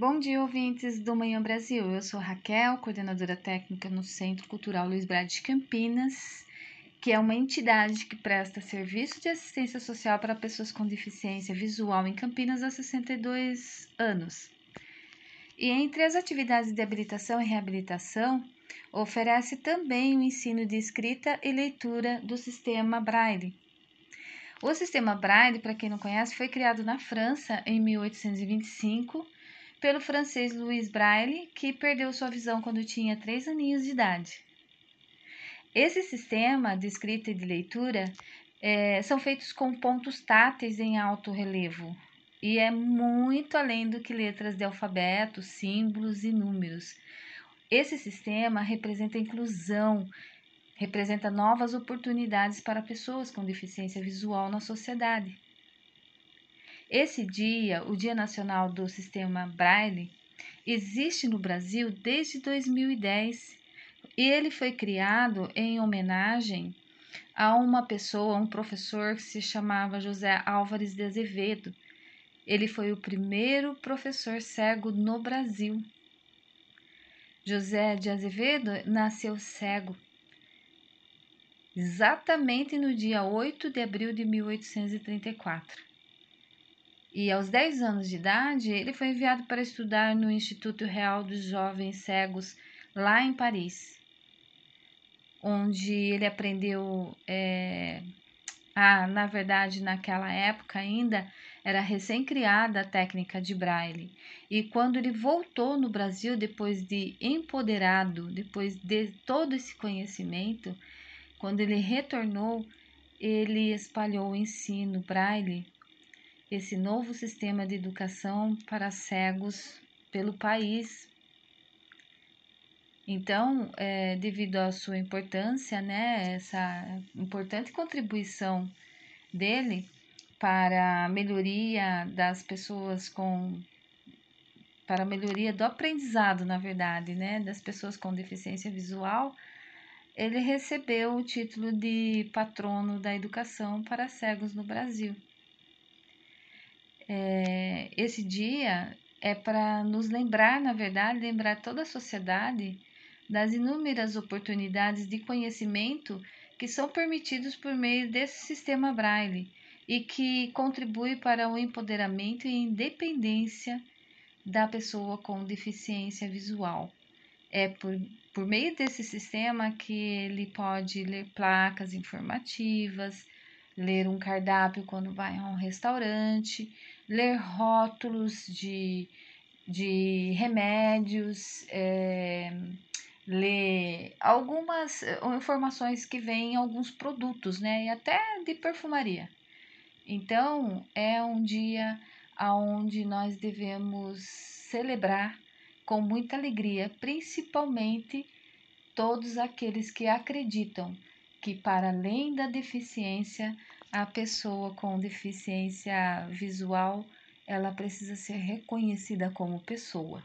Bom dia, ouvintes do Manhã Brasil. Eu sou Raquel, coordenadora técnica no Centro Cultural Luiz Brade de Campinas, que é uma entidade que presta serviço de assistência social para pessoas com deficiência visual em Campinas há 62 anos. E entre as atividades de habilitação e reabilitação, oferece também o ensino de escrita e leitura do sistema Braille. O sistema Braille, para quem não conhece, foi criado na França em 1825 pelo francês Louis Braille, que perdeu sua visão quando tinha três aninhos de idade. Esse sistema de escrita e de leitura é, são feitos com pontos táteis em alto relevo e é muito além do que letras de alfabeto, símbolos e números. Esse sistema representa inclusão, representa novas oportunidades para pessoas com deficiência visual na sociedade. Esse dia, o Dia Nacional do Sistema Braille, existe no Brasil desde 2010 e ele foi criado em homenagem a uma pessoa, um professor que se chamava José Álvares de Azevedo. Ele foi o primeiro professor cego no Brasil. José de Azevedo nasceu cego exatamente no dia 8 de abril de 1834 e aos 10 anos de idade ele foi enviado para estudar no Instituto Real dos Jovens Cegos, lá em Paris, onde ele aprendeu. É, a, na verdade, naquela época ainda era recém-criada a técnica de braille. E quando ele voltou no Brasil, depois de empoderado, depois de todo esse conhecimento, quando ele retornou, ele espalhou o ensino braille esse novo sistema de educação para cegos pelo país. Então, é, devido à sua importância, né, essa importante contribuição dele para a melhoria das pessoas com para a melhoria do aprendizado, na verdade, né, das pessoas com deficiência visual, ele recebeu o título de patrono da educação para cegos no Brasil é, esse dia é para nos lembrar, na verdade, lembrar toda a sociedade das inúmeras oportunidades de conhecimento que são permitidos por meio desse sistema Braille e que contribui para o empoderamento e independência da pessoa com deficiência visual. É por, por meio desse sistema que ele pode ler placas informativas, ler um cardápio quando vai a um restaurante, ler rótulos de, de remédios, é, ler algumas eh, informações que vêm em alguns produtos, né? E até de perfumaria. Então, é um dia onde nós devemos celebrar com muita alegria, principalmente todos aqueles que acreditam que, para além da deficiência, a pessoa com deficiência visual ela precisa ser reconhecida como pessoa.